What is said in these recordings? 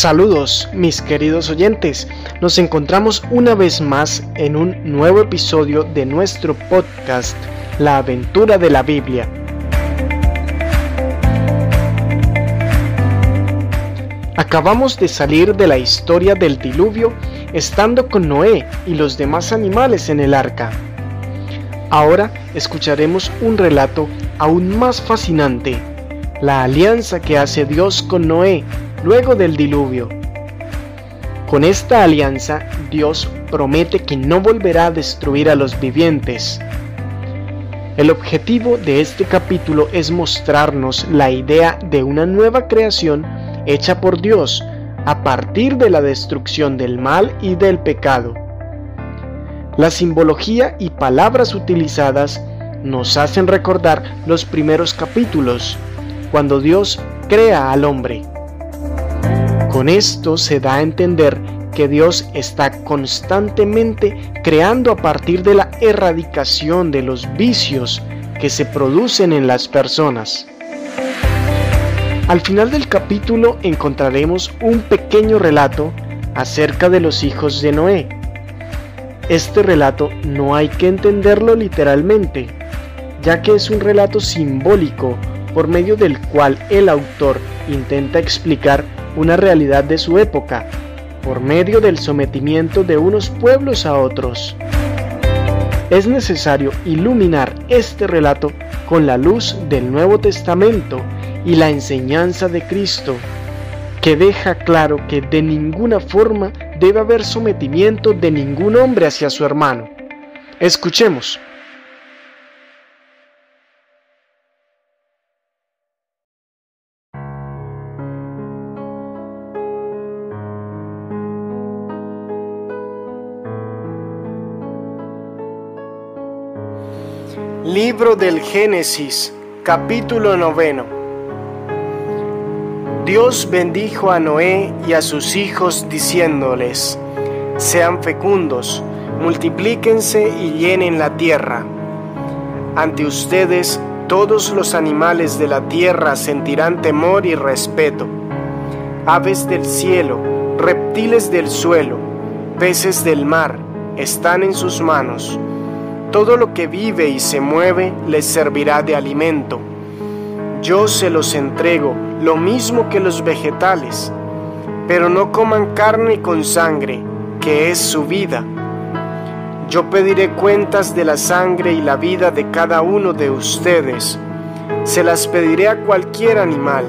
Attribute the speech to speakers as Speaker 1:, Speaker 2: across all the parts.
Speaker 1: Saludos mis queridos oyentes, nos encontramos una vez más en un nuevo episodio de nuestro podcast La aventura de la Biblia. Acabamos de salir de la historia del diluvio estando con Noé y los demás animales en el arca. Ahora escucharemos un relato aún más fascinante, la alianza que hace Dios con Noé luego del diluvio. Con esta alianza, Dios promete que no volverá a destruir a los vivientes. El objetivo de este capítulo es mostrarnos la idea de una nueva creación hecha por Dios a partir de la destrucción del mal y del pecado. La simbología y palabras utilizadas nos hacen recordar los primeros capítulos, cuando Dios crea al hombre. Con esto se da a entender que Dios está constantemente creando a partir de la erradicación de los vicios que se producen en las personas. Al final del capítulo encontraremos un pequeño relato acerca de los hijos de Noé. Este relato no hay que entenderlo literalmente, ya que es un relato simbólico por medio del cual el autor intenta explicar una realidad de su época, por medio del sometimiento de unos pueblos a otros. Es necesario iluminar este relato con la luz del Nuevo Testamento y la enseñanza de Cristo, que deja claro que de ninguna forma debe haber sometimiento de ningún hombre hacia su hermano. Escuchemos. Libro del Génesis, capítulo noveno. Dios bendijo a Noé y a sus hijos diciéndoles, sean fecundos, multiplíquense y llenen la tierra. Ante ustedes todos los animales de la tierra sentirán temor y respeto. Aves del cielo, reptiles del suelo, peces del mar, están en sus manos todo lo que vive y se mueve les servirá de alimento. Yo se los entrego, lo mismo que los vegetales, pero no coman carne con sangre, que es su vida. Yo pediré cuentas de la sangre y la vida de cada uno de ustedes. Se las pediré a cualquier animal,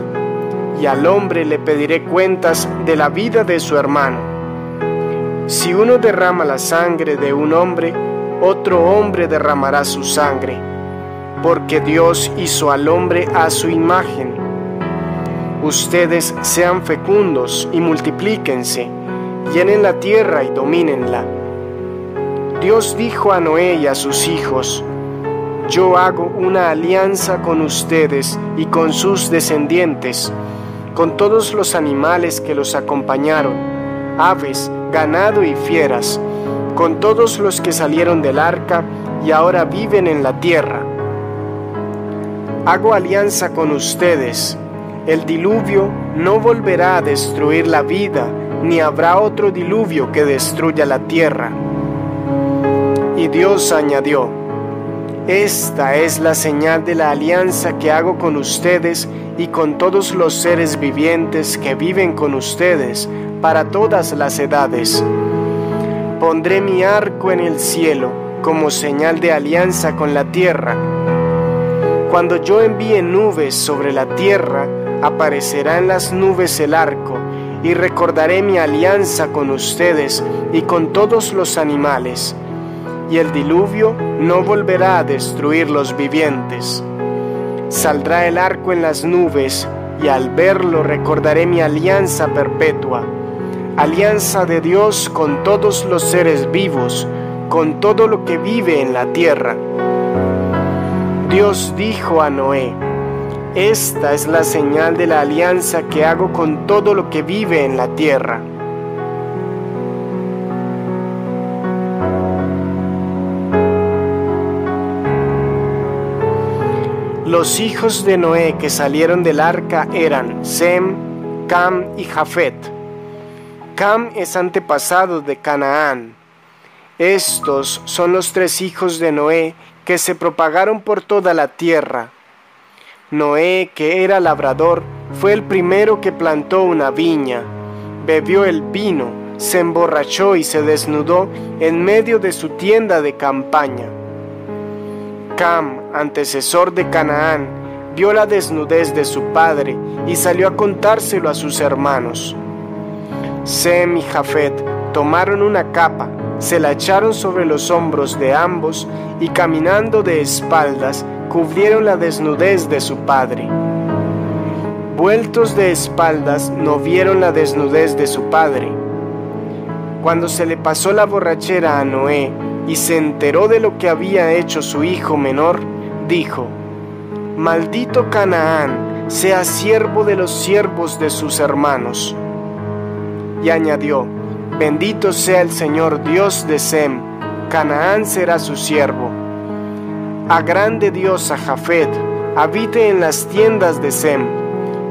Speaker 1: y al hombre le pediré cuentas de la vida de su hermano. Si uno derrama la sangre de un hombre, otro hombre derramará su sangre, porque Dios hizo al hombre a su imagen. Ustedes sean fecundos y multiplíquense, llenen la tierra y domínenla. Dios dijo a Noé y a sus hijos, yo hago una alianza con ustedes y con sus descendientes, con todos los animales que los acompañaron, aves, ganado y fieras, con todos los que salieron del arca y ahora viven en la tierra. Hago alianza con ustedes. El diluvio no volverá a destruir la vida, ni habrá otro diluvio que destruya la tierra. Y Dios añadió, Esta es la señal de la alianza que hago con ustedes y con todos los seres vivientes que viven con ustedes para todas las edades Pondré mi arco en el cielo como señal de alianza con la tierra. Cuando yo envíe nubes sobre la tierra, aparecerá en las nubes el arco, y recordaré mi alianza con ustedes y con todos los animales, y el diluvio no volverá a destruir los vivientes. Saldrá el arco en las nubes, y al verlo recordaré mi alianza perpetua alianza de Dios con todos los seres vivos, con todo lo que vive en la tierra. Dios dijo a Noé, esta es la señal de la alianza que hago con todo lo que vive en la tierra. Los hijos de Noé que salieron del arca eran Sem, Cam y Jafet. Cam es antepasado de Canaán. Estos son los tres hijos de Noé que se propagaron por toda la tierra. Noé, que era labrador, fue el primero que plantó una viña, bebió el vino, se emborrachó y se desnudó en medio de su tienda de campaña. Cam, antecesor de Canaán, vio la desnudez de su padre y salió a contárselo a sus hermanos. Sem y Jafet tomaron una capa, se la echaron sobre los hombros de ambos y caminando de espaldas cubrieron la desnudez de su padre. Vueltos de espaldas no vieron la desnudez de su padre. Cuando se le pasó la borrachera a Noé y se enteró de lo que había hecho su hijo menor, dijo, Maldito Canaán, sea siervo de los siervos de sus hermanos y añadió, Bendito sea el Señor Dios de Sem, Canaán será su siervo. A grande Dios a Jafet, habite en las tiendas de Sem,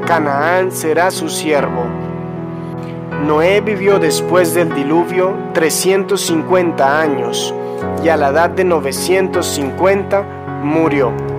Speaker 1: Canaán será su siervo. Noé vivió después del diluvio 350 años y a la edad de 950 murió.